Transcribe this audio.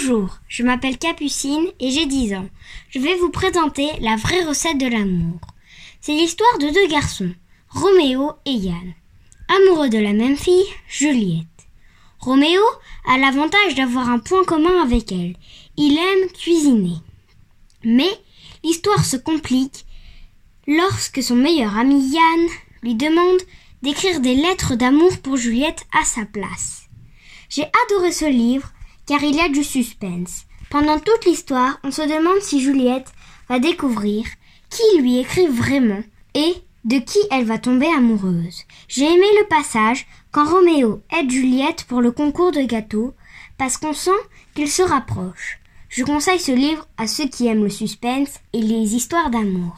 Bonjour, je m'appelle Capucine et j'ai 10 ans. Je vais vous présenter la vraie recette de l'amour. C'est l'histoire de deux garçons, Roméo et Yann. Amoureux de la même fille, Juliette. Roméo a l'avantage d'avoir un point commun avec elle. Il aime cuisiner. Mais l'histoire se complique lorsque son meilleur ami Yann lui demande d'écrire des lettres d'amour pour Juliette à sa place. J'ai adoré ce livre car il y a du suspense. Pendant toute l'histoire, on se demande si Juliette va découvrir qui lui écrit vraiment et de qui elle va tomber amoureuse. J'ai aimé le passage quand Roméo aide Juliette pour le concours de gâteaux parce qu'on sent qu'ils se rapprochent. Je conseille ce livre à ceux qui aiment le suspense et les histoires d'amour.